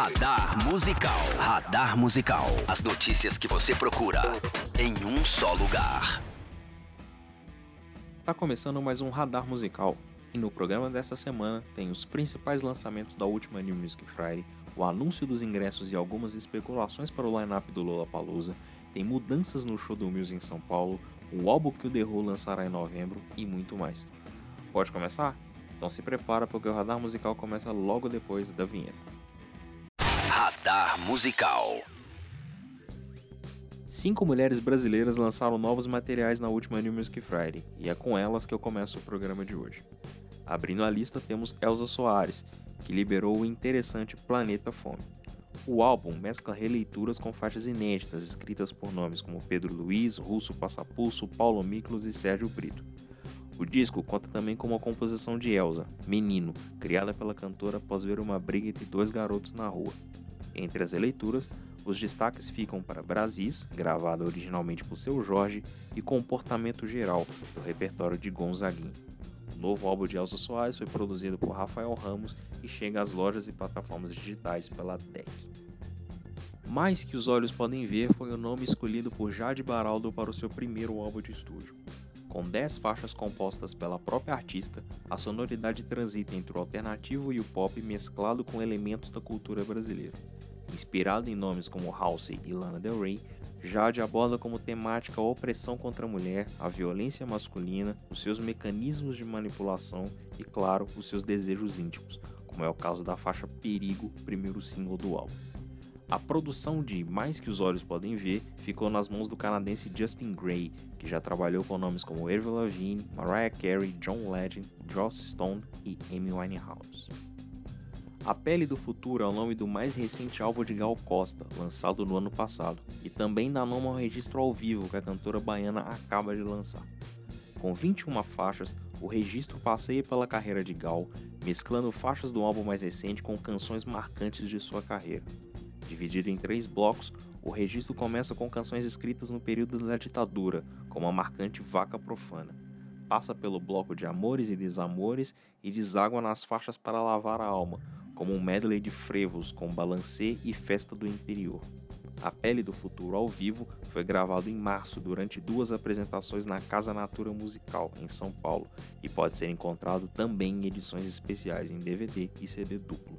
Radar Musical. Radar Musical. As notícias que você procura em um só lugar. Tá começando mais um Radar Musical. E no programa dessa semana tem os principais lançamentos da última New Music Friday, o anúncio dos ingressos e algumas especulações para o line-up do Lollapalooza, tem mudanças no show do Muse em São Paulo, o álbum que o The Who lançará em novembro e muito mais. Pode começar? Então se prepara porque o Radar Musical começa logo depois da vinheta. Radar Musical. Cinco mulheres brasileiras lançaram novos materiais na última New Music Friday, e é com elas que eu começo o programa de hoje. Abrindo a lista temos Elza Soares, que liberou o interessante Planeta Fome. O álbum mescla releituras com faixas inéditas escritas por nomes como Pedro Luiz, Russo Passapulso, Paulo Miklos e Sérgio Brito. O disco conta também com uma composição de Elsa, Menino, criada pela cantora após ver uma briga entre dois garotos na rua. Entre as releituras, os destaques ficam para Brasis, gravada originalmente por seu Jorge, e Comportamento Geral, do repertório de Gonzaguinho. O novo álbum de Elza Soares foi produzido por Rafael Ramos e chega às lojas e plataformas digitais pela DEC. Mais que os olhos podem ver foi o nome escolhido por Jade Baraldo para o seu primeiro álbum de estúdio. Com 10 faixas compostas pela própria artista, a sonoridade transita entre o alternativo e o pop mesclado com elementos da cultura brasileira. Inspirado em nomes como Halsey e Lana Del Rey, Jade aborda como temática a opressão contra a mulher, a violência masculina, os seus mecanismos de manipulação e, claro, os seus desejos íntimos, como é o caso da faixa Perigo, primeiro single do álbum. A produção de Mais Que os Olhos Podem Ver ficou nas mãos do canadense Justin Gray, que já trabalhou com nomes como Avril Lavigne, Mariah Carey, John Legend, Joss Stone e Amy Winehouse. A Pele do Futuro é o nome do mais recente álbum de Gal Costa, lançado no ano passado, e também dá nome ao registro ao vivo que a cantora baiana acaba de lançar. Com 21 faixas, o registro passeia pela carreira de Gal, mesclando faixas do álbum mais recente com canções marcantes de sua carreira. Dividido em três blocos, o registro começa com canções escritas no período da ditadura, como a marcante Vaca Profana. Passa pelo bloco de Amores e Desamores e deságua nas faixas para lavar a alma, como um medley de frevos com balancê e festa do interior. A Pele do Futuro ao vivo foi gravado em março durante duas apresentações na Casa Natura Musical, em São Paulo, e pode ser encontrado também em edições especiais em DVD e CD duplo.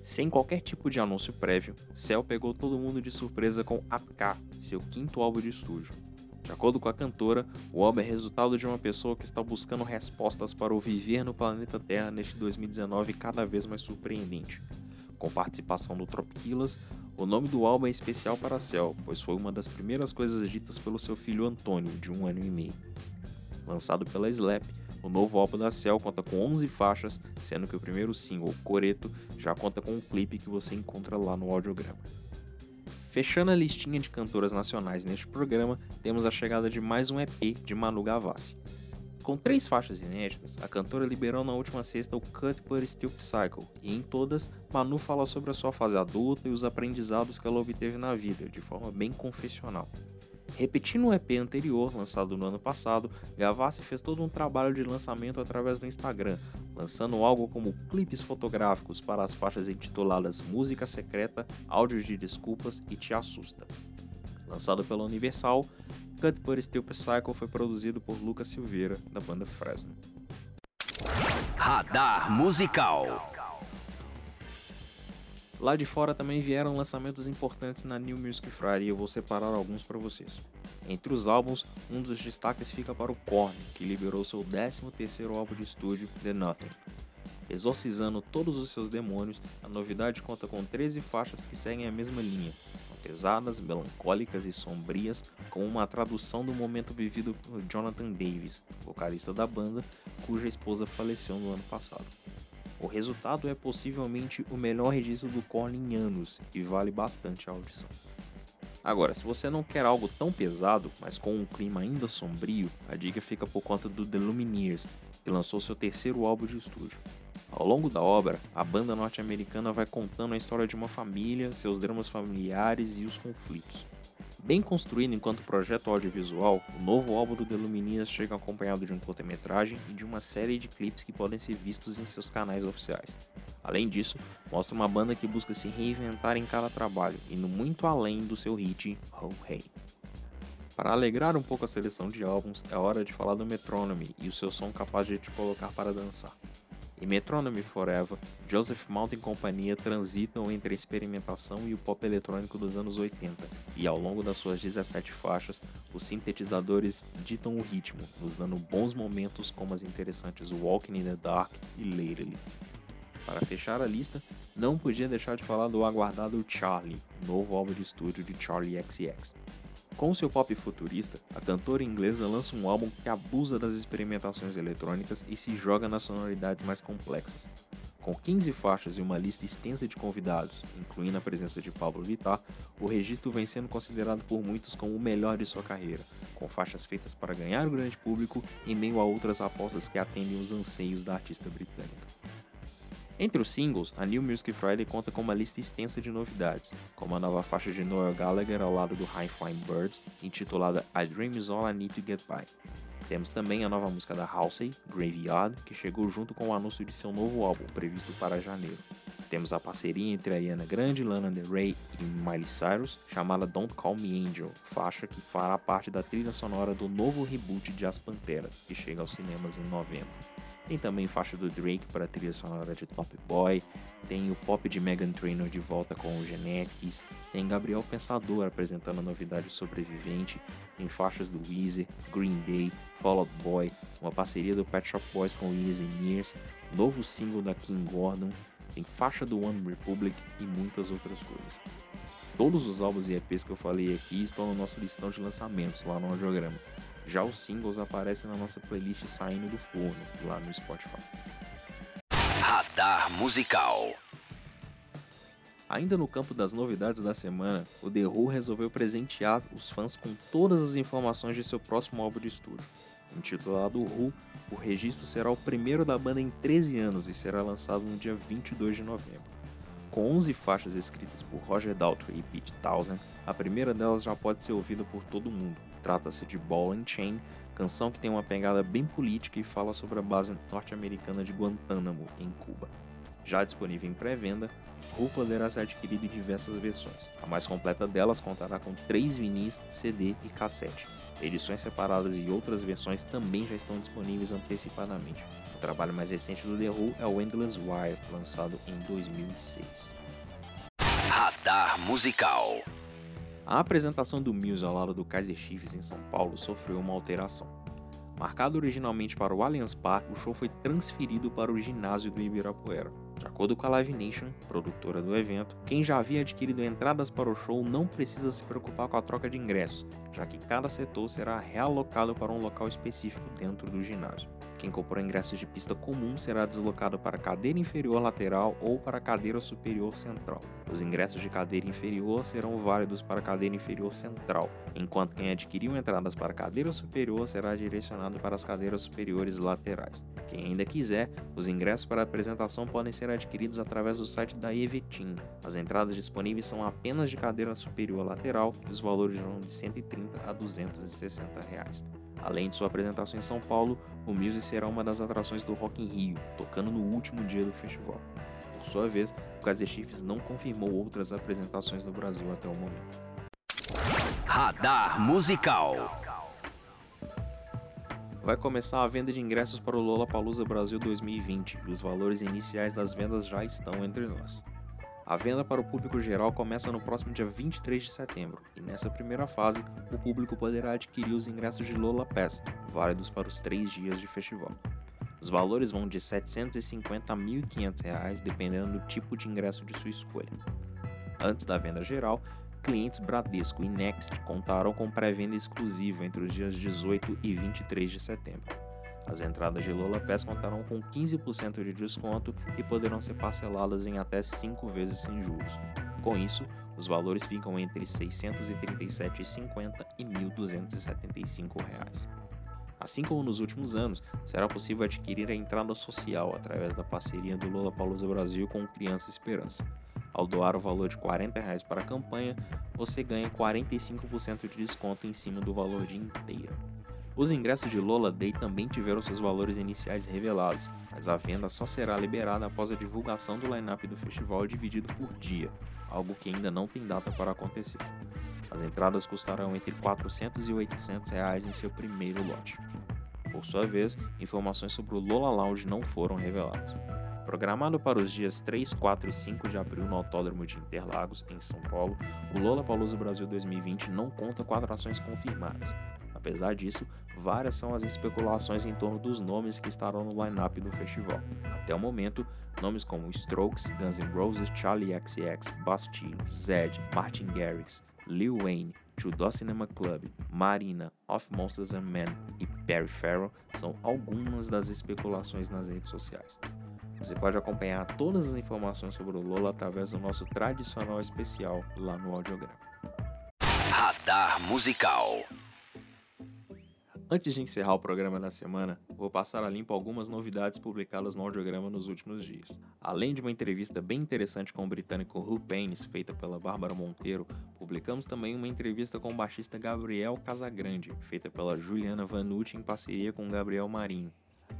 Sem qualquer tipo de anúncio prévio, Cell pegou todo mundo de surpresa com Apka, seu quinto álbum de estúdio. De acordo com a cantora, o álbum é resultado de uma pessoa que está buscando respostas para o viver no planeta Terra neste 2019 cada vez mais surpreendente. Com participação do Tropiquilas, o nome do álbum é especial para Cell, pois foi uma das primeiras coisas ditas pelo seu filho Antônio, de um ano e meio. Lançado pela Slap, o novo álbum da Cell conta com 11 faixas, sendo que o primeiro single, Coreto, já conta com um clipe que você encontra lá no audiograma. Fechando a listinha de cantoras nacionais neste programa, temos a chegada de mais um EP de Manu Gavassi. Com três faixas inéditas, a cantora liberou na última sexta o Cut But Still Psycho, e em todas, Manu fala sobre a sua fase adulta e os aprendizados que ela obteve na vida, de forma bem confessional. Repetindo o EP anterior, lançado no ano passado, Gavassi fez todo um trabalho de lançamento através do Instagram, lançando algo como clipes fotográficos para as faixas intituladas Música Secreta, Áudios de Desculpas e Te Assusta. Lançado pela Universal, Cut But Still Psycho foi produzido por Lucas Silveira, da banda Fresno. Radar Musical. Lá de fora também vieram lançamentos importantes na New Music Friday e eu vou separar alguns para vocês. Entre os álbuns, um dos destaques fica para o Korn, que liberou seu 13º álbum de estúdio, The Nothing. Exorcizando todos os seus demônios, a novidade conta com 13 faixas que seguem a mesma linha, pesadas, melancólicas e sombrias, com uma tradução do momento vivido por Jonathan Davis, vocalista da banda, cuja esposa faleceu no ano passado. O resultado é possivelmente o melhor registro do Korn em anos e vale bastante a audição. Agora, se você não quer algo tão pesado, mas com um clima ainda sombrio, a dica fica por conta do The Lumineers, que lançou seu terceiro álbum de estúdio. Ao longo da obra, a banda norte-americana vai contando a história de uma família, seus dramas familiares e os conflitos. Bem construído enquanto projeto audiovisual, o novo álbum do The chega acompanhado de um curta-metragem e de uma série de clipes que podem ser vistos em seus canais oficiais. Além disso, mostra uma banda que busca se reinventar em cada trabalho, indo muito além do seu hit Oh Hey. Para alegrar um pouco a seleção de álbuns, é hora de falar do Metronome e o seu som capaz de te colocar para dançar. Em Metronome Forever, Joseph Mountain e companhia transitam entre a experimentação e o pop eletrônico dos anos 80, e ao longo das suas 17 faixas, os sintetizadores ditam o ritmo, nos dando bons momentos como as interessantes Walking in the Dark e Lately. Para fechar a lista, não podia deixar de falar do aguardado Charlie, novo álbum de estúdio de Charlie XX. Com seu pop futurista, a cantora inglesa lança um álbum que abusa das experimentações eletrônicas e se joga nas sonoridades mais complexas. Com 15 faixas e uma lista extensa de convidados, incluindo a presença de Pablo Vittar, o registro vem sendo considerado por muitos como o melhor de sua carreira, com faixas feitas para ganhar o grande público em meio a outras apostas que atendem os anseios da artista britânica. Entre os singles, a New Music Friday conta com uma lista extensa de novidades, como a nova faixa de Noel Gallagher ao lado do High Flying Birds, intitulada I Dream Is All I Need to Get By. Temos também a nova música da Halsey, Graveyard, que chegou junto com o anúncio de seu novo álbum, previsto para janeiro. Temos a parceria entre Ariana Grande, Lana Del Rey e Miley Cyrus, chamada Don't Call Me Angel, faixa que fará parte da trilha sonora do novo reboot de As Panteras, que chega aos cinemas em novembro. Tem também faixa do Drake para trilha sonora de Top Boy, tem o pop de Megan Trainor de volta com o Genetics, tem Gabriel Pensador apresentando a novidade sobrevivente, tem faixas do Weezer, Green Day, Fall Out Boy, uma parceria do Pet Shop Boys com Years and Years, novo single da King Gordon, tem faixa do One Republic e muitas outras coisas. Todos os álbuns e EPs que eu falei aqui estão no nosso listão de lançamentos lá no audiograma. Já os singles aparecem na nossa playlist saindo do forno, lá no Spotify. Radar Musical. Ainda no campo das novidades da semana, o The Who resolveu presentear os fãs com todas as informações de seu próximo álbum de estúdio. Intitulado Who, o registro será o primeiro da banda em 13 anos e será lançado no dia 22 de novembro. Com 11 faixas escritas por Roger Daltrey e Pete Townsend, a primeira delas já pode ser ouvida por todo mundo, Trata-se de Ball and Chain, canção que tem uma pegada bem política e fala sobre a base norte-americana de Guantánamo, em Cuba. Já disponível em pré-venda, Who poderá ser adquirido em diversas versões. A mais completa delas contará com 3 vinis, CD e cassete. Edições separadas e outras versões também já estão disponíveis antecipadamente. O trabalho mais recente do The Who é o Endless Wire, lançado em 2006. Radar Musical a apresentação do Muse ao lado do Kaiser Chiefs em São Paulo sofreu uma alteração. Marcado originalmente para o Allianz Parque, o show foi transferido para o ginásio do Ibirapuera. De acordo com a Live Nation, produtora do evento, quem já havia adquirido entradas para o show não precisa se preocupar com a troca de ingressos, já que cada setor será realocado para um local específico dentro do ginásio. Quem comprou ingressos de pista comum será deslocado para a cadeira inferior lateral ou para a cadeira superior central. Os ingressos de cadeira inferior serão válidos para a cadeira inferior central, enquanto quem adquiriu entradas para a cadeira superior será direcionado para as cadeiras superiores laterais. Quem ainda quiser, os ingressos para a apresentação podem ser adquiridos através do site da Evetim. As entradas disponíveis são apenas de cadeira superior lateral e os valores vão de 130 a 260 reais. Além de sua apresentação em São Paulo, o Muse será uma das atrações do Rock in Rio, tocando no último dia do festival. Por sua vez, o Kaiser Chiefs não confirmou outras apresentações no Brasil até o momento. Radar Musical Vai começar a venda de ingressos para o Lollapalooza Brasil 2020 e os valores iniciais das vendas já estão entre nós. A venda para o público geral começa no próximo dia 23 de setembro, e nessa primeira fase, o público poderá adquirir os ingressos de Lola Pass, válidos para os três dias de festival. Os valores vão de R$ 750 a R$ 1.500, dependendo do tipo de ingresso de sua escolha. Antes da venda geral, clientes Bradesco e Next contarão com pré-venda exclusiva entre os dias 18 e 23 de setembro. As entradas de Lola Pass contarão com 15% de desconto e poderão ser parceladas em até 5 vezes sem juros. Com isso, os valores ficam entre R$ 637,50 e R$ 1.275. Assim como nos últimos anos, será possível adquirir a entrada social através da parceria do Lola Palusa Brasil com Criança Esperança. Ao doar o valor de 40 reais para a campanha, você ganha 45% de desconto em cima do valor de inteiro. Os ingressos de Lola Day também tiveram seus valores iniciais revelados, mas a venda só será liberada após a divulgação do line-up do festival dividido por dia, algo que ainda não tem data para acontecer. As entradas custarão entre 400 e 800 reais em seu primeiro lote. Por sua vez, informações sobre o Lola Lounge não foram reveladas. Programado para os dias 3, 4 e 5 de abril no Autódromo de Interlagos, em São Paulo, o Lola Palusa Brasil 2020 não conta com atrações confirmadas. Apesar disso, várias são as especulações em torno dos nomes que estarão no line-up do festival. Até o momento, nomes como Strokes, Guns N' Roses, Charlie XCX, Bastille, Zed, Martin Garrix, Lil Wayne, Trudeau Cinema Club, Marina, Of Monsters and Men e Perry Farrell são algumas das especulações nas redes sociais. Você pode acompanhar todas as informações sobre o Lola através do nosso tradicional especial lá no audiograma. Radar Musical. Antes de encerrar o programa da semana, vou passar a limpo algumas novidades publicadas no audiograma nos últimos dias. Além de uma entrevista bem interessante com o britânico Hugh Paynes, feita pela Bárbara Monteiro, publicamos também uma entrevista com o baixista Gabriel Casagrande, feita pela Juliana Vanucci em parceria com Gabriel Marinho.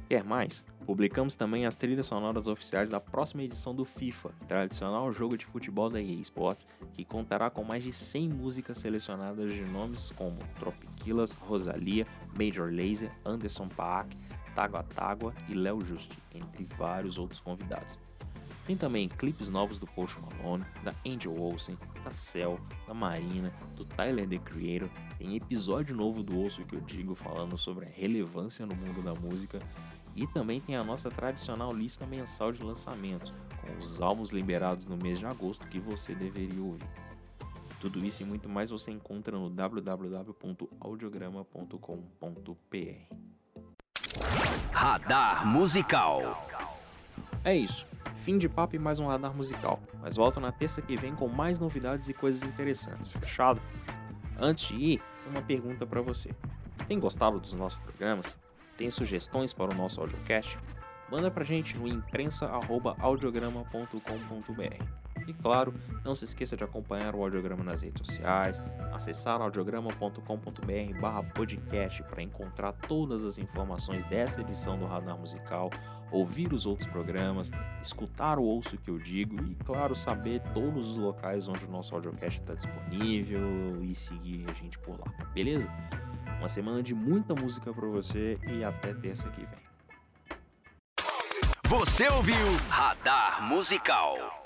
Quer mais? Publicamos também as trilhas sonoras oficiais da próxima edição do FIFA, tradicional jogo de futebol da EA Sports, que contará com mais de 100 músicas selecionadas de nomes como Tropiquilas, Rosalia, Major Lazer, Anderson Paak, Tágua Tágua e Léo Justi, entre vários outros convidados. Tem também clipes novos do Post Malone, da Angel Olsen, da Cell, da Marina, do Tyler The Creator, tem episódio novo do Ouço que eu digo falando sobre a relevância no mundo da música e também tem a nossa tradicional lista mensal de lançamentos, com os álbuns liberados no mês de agosto que você deveria ouvir. Tudo isso e muito mais você encontra no www.audiograma.com.br. Radar Musical. É isso. Fim de papo e mais um radar musical. Mas volto na terça que vem com mais novidades e coisas interessantes. Fechado? Antes de ir, uma pergunta para você. Tem gostado dos nossos programas? Tem sugestões para o nosso audiocast? Manda pra gente no imprensa@audiograma.com.br. E claro, não se esqueça de acompanhar o audiograma nas redes sociais, acessar audiograma.com.br/podcast para encontrar todas as informações dessa edição do Radar Musical, ouvir os outros programas, escutar o ouço que eu digo e, claro, saber todos os locais onde o nosso audiocast está disponível e seguir a gente por lá, beleza? Uma semana de muita música para você e até terça que vem. Você ouviu Radar Musical.